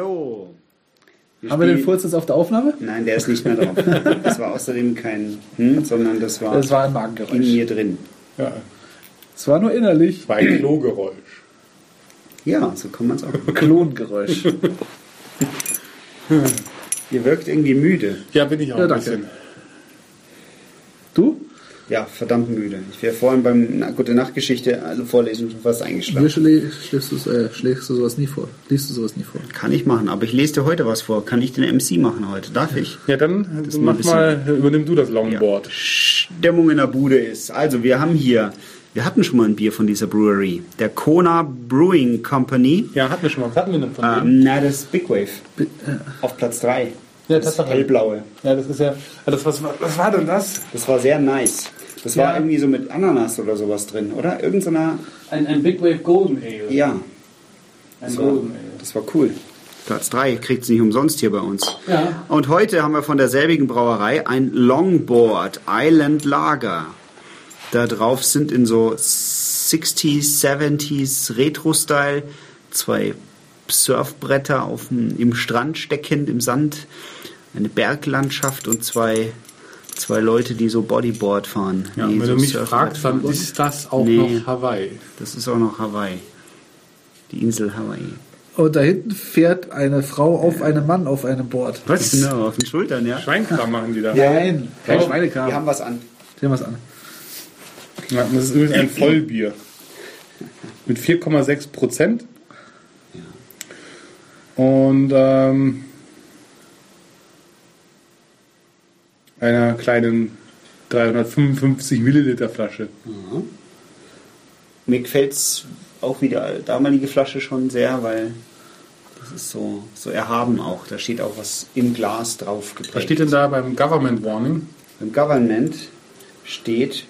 Hallo. Haben wir den Furz jetzt auf der Aufnahme? Nein, der ist nicht mehr drauf. Das war außerdem kein Hm, sondern das war, Das war ein in Magengeräusch. mir drin. Ja, Es war nur innerlich. war ein Klogeräusch. Ja, so kann man es auch. Klongeräusch. Ihr wirkt irgendwie müde. Ja, bin ich auch Ja, ein danke. bisschen. Du? Ja, verdammt müde. Ich wäre vorhin beim Na Gute Nachtgeschichte also vorlesen schon fast Mir eingeschlafen. schlä schläfst du, äh, schlägst du sowas nie vor. Liest du sowas nie vor. Kann ich machen, aber ich lese dir heute was vor. Kann ich den MC machen heute? Darf ich? Ja, dann ein mach mal, übernimm du das Longboard. Stimmung in der Bude ist. Also, wir haben hier, wir hatten schon mal ein Bier von dieser Brewery. Der Kona Brewing Company. Ja, hatten wir schon mal. Was hatten wir denn von dem? Ähm, na, das ist Big Wave. Bi- äh, Auf Platz 3. Ja, das Tatsache. hellblaue. Ja, das ist ja. ja, Das, was, war- was war denn das? Das war sehr nice. Das war Ja. irgendwie so mit Ananas oder sowas drin, oder? Irgend so einer. Ein, ein Big Wave Golden Ale. Ja, Ein das war, Golden Ale. das war cool. Platz 3 kriegt es nicht umsonst hier bei uns. Ja. Und heute haben wir von derselbigen Brauerei ein Longboard Island Lager. Da drauf sind in so 60s, 70s Retro-Style zwei Surfbretter auf dem, im Strand steckend, im Sand, eine Berglandschaft und zwei, zwei Leute, die so Bodyboard fahren. Ja, die wenn so du mich Surfen- fragst, dann ist das auch Nee. noch Hawaii. Das ist auch noch Hawaii. Die Insel Hawaii. Und da hinten fährt eine Frau auf einem Mann auf einem Board. Was? Genau, auf den Schultern, ja. Schweinkram machen die da. Nein, kein Oh, Schweinekram. Die haben was an. Sehen wir es an. Ja, das ist übrigens ein Vollbier. Mit 4,6 Prozent. Und ähm, einer kleinen 355 Milliliter Flasche. Mir gefällt es auch wieder damalige Flasche schon sehr, weil das ist so, so erhaben auch. Da steht auch was im Glas drauf geprägt. Was steht denn da beim Government Warning? Im Government steht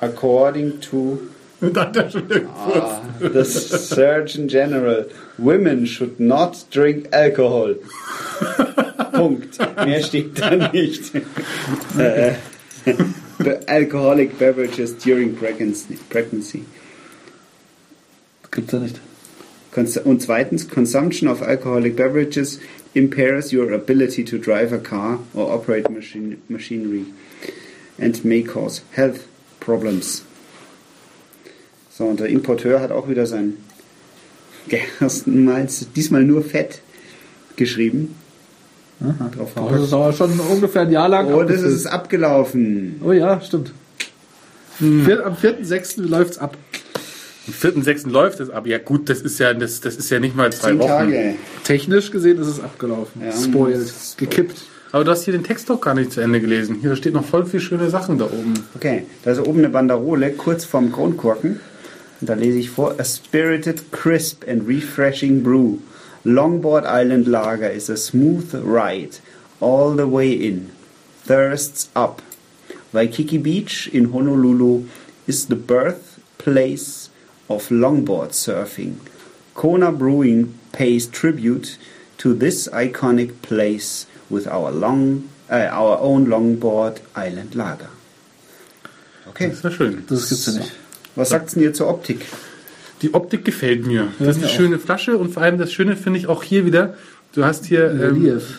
according to ah, the Surgeon General, women should not drink alcohol. Punkt. Mehr steht da nicht. äh, alcoholic beverages during pregnancy. Gibt's ja nicht. Und zweitens, consumption of alcoholic beverages impairs your ability to drive a car or operate machine- machinery and may cause health problems. So, und der Importeur hat auch wieder sein Gerstenmalz, diesmal nur Fett, geschrieben. Drauf Oh, das ist aber schon ungefähr ein Jahr lang. Oh, das ist abgelaufen. Oh ja, stimmt. Vier, am 4.6. läuft's ab. Am 4.6. läuft es ab. Ja gut, das ist ja, das, das ist ja nicht mal zwei Zehn Wochen. Tage. Technisch gesehen ist es abgelaufen. Ja. Spoiled. Gekippt. Aber du hast hier den Text doch gar nicht zu Ende gelesen. Hier steht noch voll viel schöne Sachen da oben. Okay, da ist oben eine Banderole, kurz vorm Kronkorken. Und da lese ich vor: A spirited, crisp and refreshing brew. Longboard Island Lager is a smooth ride all the way in. Thirsts up. Waikiki Beach in Honolulu is the birthplace of longboard surfing. Kona Brewing pays tribute to this iconic place with our long, uh, our own longboard island lager. Okay, Das ist ja schön. Das gibt's ja nicht. Was sagt's denn ihr zur Optik? Die Optik gefällt mir. Das ist eine auch. schöne Flasche und vor allem das Schöne finde ich auch hier wieder. Du hast hier, ähm, Relief.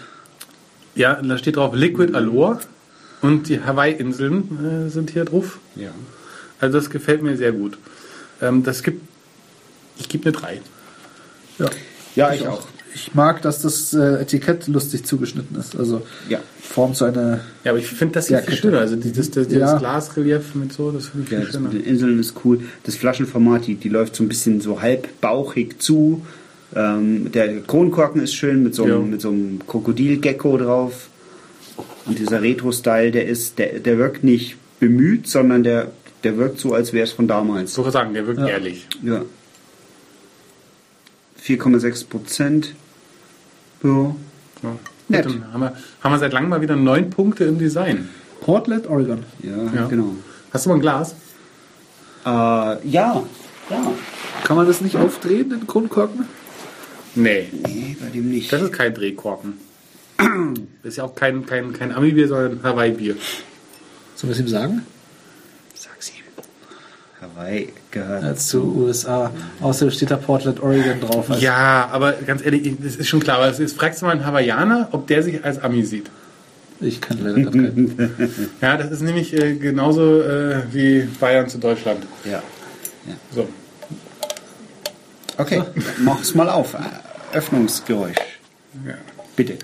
ja, da steht drauf Liquid Allure und die Hawaii-Inseln äh, sind hier drauf. Ja. Also das gefällt mir sehr gut. Ähm, das gibt, ich gebe eine 3. Ja. Ja, ich auch. Ich mag, dass das äh, Etikett lustig zugeschnitten ist. Also Ja. formt so eine. Ja, aber ich finde das hier Ja, viel schöner. Also dieses, das, dieses Ja. Glasrelief mit so, das finde ich Ja, viel schöner. den Inseln ist cool. Das Flaschenformat, die, die läuft so ein bisschen so halb bauchig zu. Ähm, der Kronkorken ist schön mit so, einem, Ja. mit so einem Krokodilgecko drauf. Und dieser Retro-Style, der ist, der, der wirkt nicht bemüht, sondern der, der wirkt so, als wäre es von damals. So sagen, der wirkt Ja. ehrlich. Ja. 4,6 Prozent. Ja. Ja. Nett. Gut, Dann haben wir, haben wir seit langem mal wieder neun Punkte im Design. Portland, Oregon. Ja, Ja. genau. Hast du mal ein Glas? Äh, ja, ja. Kann man das nicht aufdrehen, den Kronkorken? Nee, Nee, bei dem nicht. das ist kein Drehkorken. Das ist ja auch kein, kein, kein Ami-Bier, sondern ein Hawaii-Bier. Sollen wir es ihm sagen? Hawaii gehört Äh, zu USA. Außerdem steht da Portland, Oregon drauf. Also Ja, aber ganz ehrlich, das ist schon klar. Aber es ist, fragst du mal einen Hawaiianer, ob der sich als Ami sieht. Ich kann leider gerade keinen. Ja, das ist nämlich äh, genauso äh, wie Bayern zu Deutschland. Ja. So. Okay, mach's mal auf. Öffnungsgeräusch. Ja. Bitte.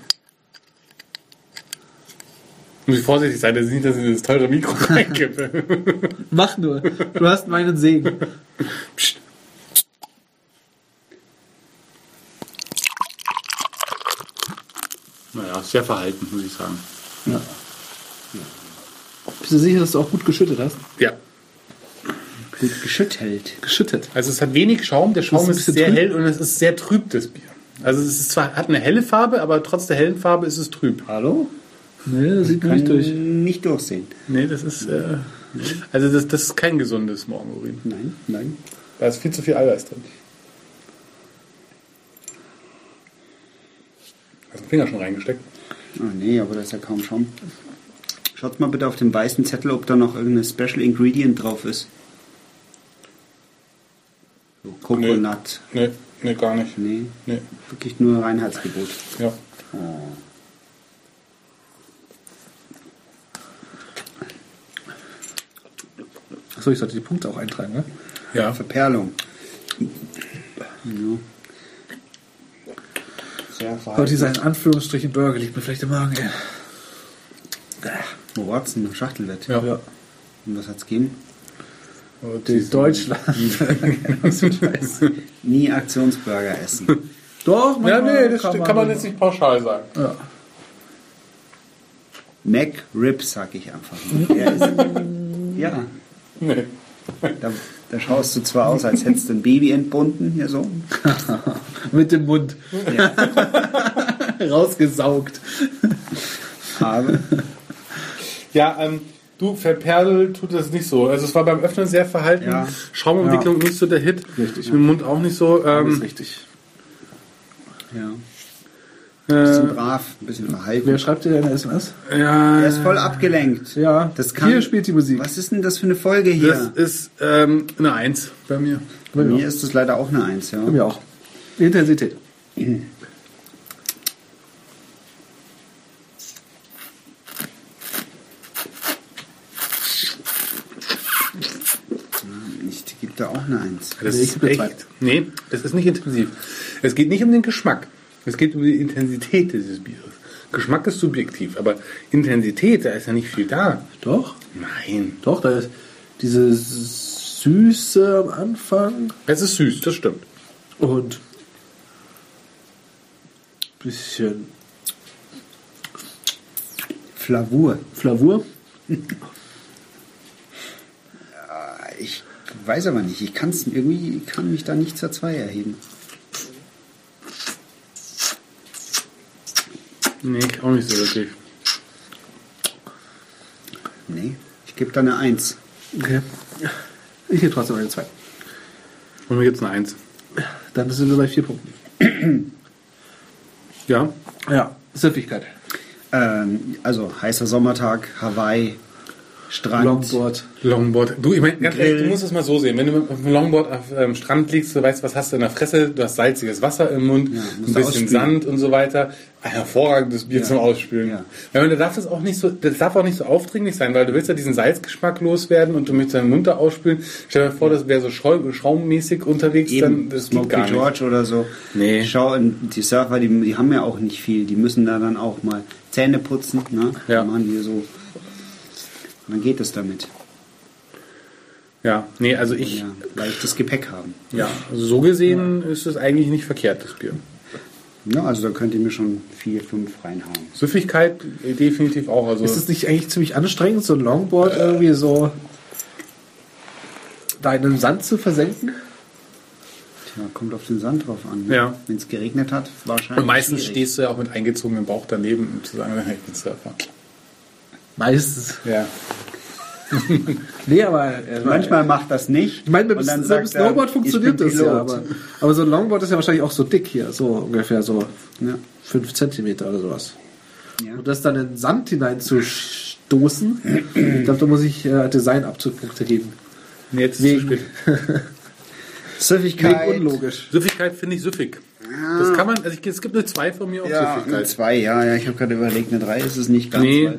Muss ich vorsichtig sein, dass ich nicht, dass ich das teure Mikro reinkippe. Mach nur. Du hast meinen Segen. Psst. Naja, sehr verhalten, muss ich sagen. Bist du sicher, dass du auch gut geschüttet hast? Ja. Gut geschüttelt. Geschüttet. Also es hat wenig Schaum, der Schaum ist, bisschen sehr trüb. hell und es ist sehr trüb, das Bier. Also es ist zwar, hat eine helle Farbe, aber trotz der hellen Farbe ist es trüb. Hallo? Nee, das sieht man Kann nicht durch. nicht durchsehen. Nee, das ist, äh, also das, das ist kein gesundes Morgenurin. Nein, nein. Da ist viel zu viel Eiweiß drin. Hast du den Finger schon reingesteckt? Oh nee, aber da ist ja kaum Schaum. Schaut mal bitte auf dem weißen Zettel, ob da noch irgendein Special Ingredient drauf ist. So, Coconut. Nee, nee, gar nicht. Nee, Nee, wirklich nur Reinheitsgebot. ja. Oh. Achso, ich sollte die Punkte auch eintragen, ne? Ja, Verperlung. Ja. Sehr Aber dieser in Anführungsstrichen Burger liegt mir vielleicht im Magen, ey. Wo war's denn? Schachtelwett. ja. Ja. Und was hat's gegeben? Die diese- Deutschland. Nie Aktionsburger essen. Doch, Ja, nee, das kann man, kann man jetzt nicht pauschal sagen. Ja. Mac Ribs, sag ich einfach. ja, Nee. da, da schaust du zwar aus, als hättest du ein Baby entbunden, hier so. Mit dem Mund. Rausgesaugt. Aber Ja, ähm, du, verperlt tut das nicht so. Also es war beim Öffnen sehr verhalten. Ja. Schaumumwicklung nicht so der Hit. Richtig, Im Mund auch nicht so. Das ist Ähm, richtig. ja, ein bisschen äh, brav, ein bisschen verhalten. Wer schreibt dir deine SMS? ja, Er ist voll abgelenkt. Ja, Das kann, hier spielt die Musik. Was ist denn das für eine Folge das hier? ist ähm, eine Eins bei mir. Bei mir ist das leider auch eine Eins, ja. Bei mir auch. Intensität. Ich gebe da auch eine Eins. Das Nee, ist echt. Nee, das ist nicht intensiv. Es geht nicht um den Geschmack. Es geht um die Intensität dieses Bieres. Geschmack ist subjektiv, aber Intensität, da ist ja nicht viel da. Doch, Nein. doch, da ist diese Süße am Anfang Es ist süß, das stimmt. und bisschen Flavur. Flavur. Ich weiß aber nicht. Ich kann's irgendwie ich kann mich da nicht zur Zwei erheben. Nee, auch nicht so wirklich. Nee, ich gebe da eine Eins. Okay. Ich gebe trotzdem eine 2. Und mir gibt's eine Eins. Dann sind wir bei vier Punkten. Ja. Ja, Süffigkeit. Ähm, also heißer Sommertag, Hawaii, Strand. Longboard. Longboard. Du, ich meine, ganz Grill. ehrlich, du musst es mal so sehen. Wenn du auf dem Longboard auf ähm, Strand liegst, du weißt, was hast du in der Fresse, du hast salziges Wasser im Mund, Ja, ein bisschen ausspülen. Sand und so weiter. Ein hervorragendes Bier Ja. zum Ausspülen. Ja. Ja. da darf das auch nicht so, das darf auch nicht so aufdringlich sein, weil du willst ja diesen Salzgeschmack loswerden und du möchtest deinen Mund da ausspülen. Stell dir vor, das wäre so schaummäßig unterwegs, dann Eben, das geht Smokey gar nicht. George oder so. Nee. Schau, und die Surfer, die, die haben ja auch nicht viel. Die müssen da dann auch mal Zähne putzen. Ne? Ja. Dann machen die so. Und dann geht es damit. Ja, nee, also ich, Ja, leichtes Gepäck haben. ja, also so gesehen ist es eigentlich nicht verkehrt, das Bier. Ja, also da könnt ihr mir schon vier, fünf reinhauen. Süffigkeit äh, definitiv auch. Also Ist es nicht eigentlich ziemlich anstrengend, so ein Longboard irgendwie so da in den Sand zu versenken? Tja, kommt auf den Sand drauf an. Ne? Ja. Wenn es geregnet hat, wahrscheinlich. und meistens schwierig. stehst du ja auch mit eingezogenem Bauch daneben, um zu sagen, ich bin Surfer. Meistens. Ja. Nee, aber äh, Manchmal macht das nicht. Ich meine, mit, mit dem er, Snowboard ich funktioniert das ja, Pilot. aber, aber so ein Longboard ist ja wahrscheinlich auch so dick hier, so ungefähr so Ja. 5 Zentimeter oder sowas. Ja. Und das dann in Sand hineinzustoßen, ich glaube, da muss ich äh, Designabzugpunkte geben. Nee, jetzt ist es zu Wegen- spät. Süffigkeit. Wegen unlogisch. Süffigkeit finde ich süffig. Das kann man, also ich, es gibt eine 2 von mir auf Ja, eine Süffigkeit. zwei, ja, ja. Ich habe gerade überlegt, eine drei ist es nicht ganz. Nee.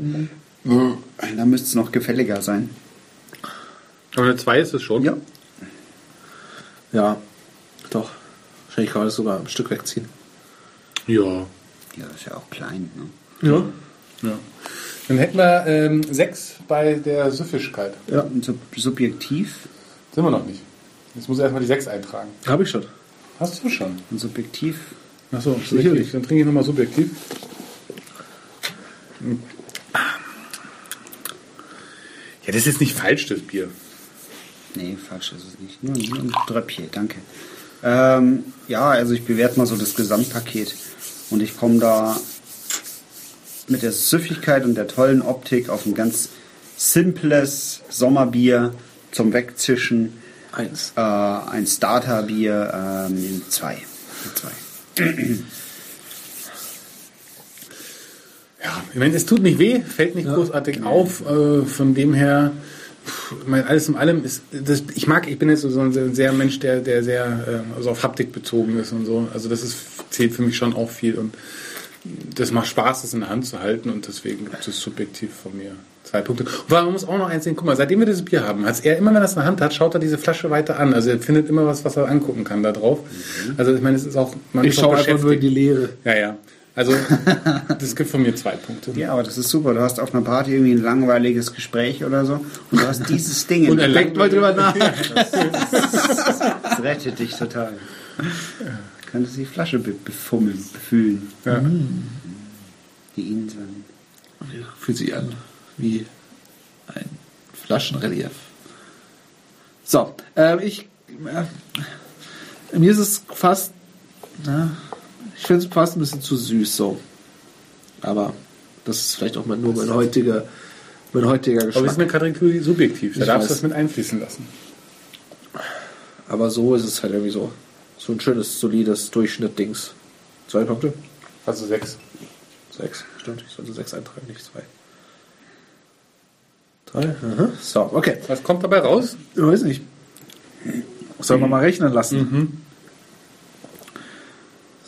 Da müsste es noch gefälliger sein. Aber eine 2 ist es schon. Ja. Ja, doch. Wahrscheinlich kann man das sogar ein Stück wegziehen. Ja. Ja, das ist ja auch klein. Ne? Ja. ja. Dann hätten wir ähm, 6 bei der Süffigkeit. Ja, Und sub subjektiv, Sind wir noch nicht. Jetzt muss er erstmal die 6 eintragen. habe ich schon. Hast du schon? und subjektiv. Achso, Sicherlich. Dann trinke ich nochmal subjektiv. Ja, das ist jetzt nicht falsch, das Bier. Nee, falsch ist es nicht. Nur, nur ein Tröpfchen, danke. Ähm, ja, also ich bewerte mal so das Gesamtpaket. Und ich komme da mit der Süffigkeit und der tollen Optik auf ein ganz simples Sommerbier zum Wegzischen. Eins. Äh, ein Starterbier, ähm, zwei. zwei. Ja, ich meine, es tut nicht weh, fällt nicht großartig auf. Äh, von dem her, ich meine, alles in allem ist, das, ich mag, ich bin jetzt so ein sehr, Mensch, der, der sehr äh, also auf Haptik bezogen ist und so. Also das ist, zählt für mich schon auch viel und das macht Spaß, das in der Hand zu halten und deswegen gibt es subjektiv von mir zwei Punkte. Und man muss auch noch eins sehen, guck mal, seitdem wir dieses Bier haben, hat er immer, wenn er es in der Hand hat, schaut er diese Flasche weiter an. Also er findet immer was, was er angucken kann da drauf. Also ich meine, es ist auch, man Ich schaue einfach nur die Leere. Ja, ja. Also das gibt von mir zwei Punkte. Ja, aber das ist super. Du hast auf einer Party irgendwie ein langweiliges Gespräch oder so und du hast dieses Ding. Und er der lenkt mal drüber nach. Das rettet dich total. Könntest die Flasche be befummeln, befühlen. Ja. Die Inseln. Fühlt sich an wie ein Flaschenrelief. So, ähm, ich. Äh, mir ist es fast. Na, ich finde es fast ein bisschen zu süß so. Aber das ist vielleicht auch mal nur mein heutiger, mein heutiger Aber wir sind Geschmack. eine Kategorie subjektiv. Da Ich darfst du das mit einfließen lassen. Aber so ist es halt irgendwie so. So ein schönes, solides Durchschnitt-Dings. Zwei Punkte? Also sechs. Sechs. Stimmt, ich sollte sechs eintragen, nicht zwei. Drei. Aha. So, okay. Was kommt dabei raus? Ich weiß nicht. Sollen wir mal rechnen lassen?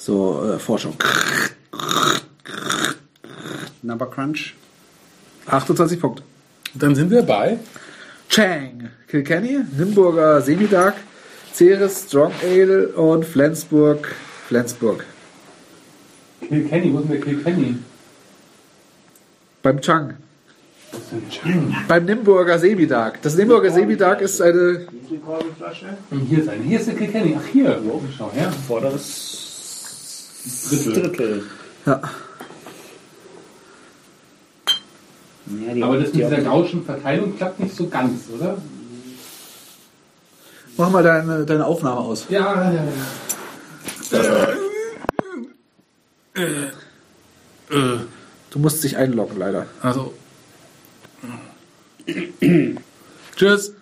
So, äh, Forschung. Number Crunch. 28 Punkte. Dann sind wir bei. Chang, Kilkenny, Nimburger Semidark, Ceres Strong Ale und Flensburg, Flensburg. Kilkenny, wo ist denn der Kilkenny? Beim Chang. Was ist denn Chang? Beim Nimburger Semidark. Das Nimburger Semidark ist eine. Und hier ist eine. Hier ist der Kilkenny. Ach, hier. Schau her. Vorderes Drittel. Drittel. Ja. Ja, die Aber das mit die dieser gauschen Verteilung klappt nicht so ganz, oder? Mach mal deine, deine Aufnahme aus. Ja, ja, ja. Du musst dich einloggen, leider. Also. Tschüss.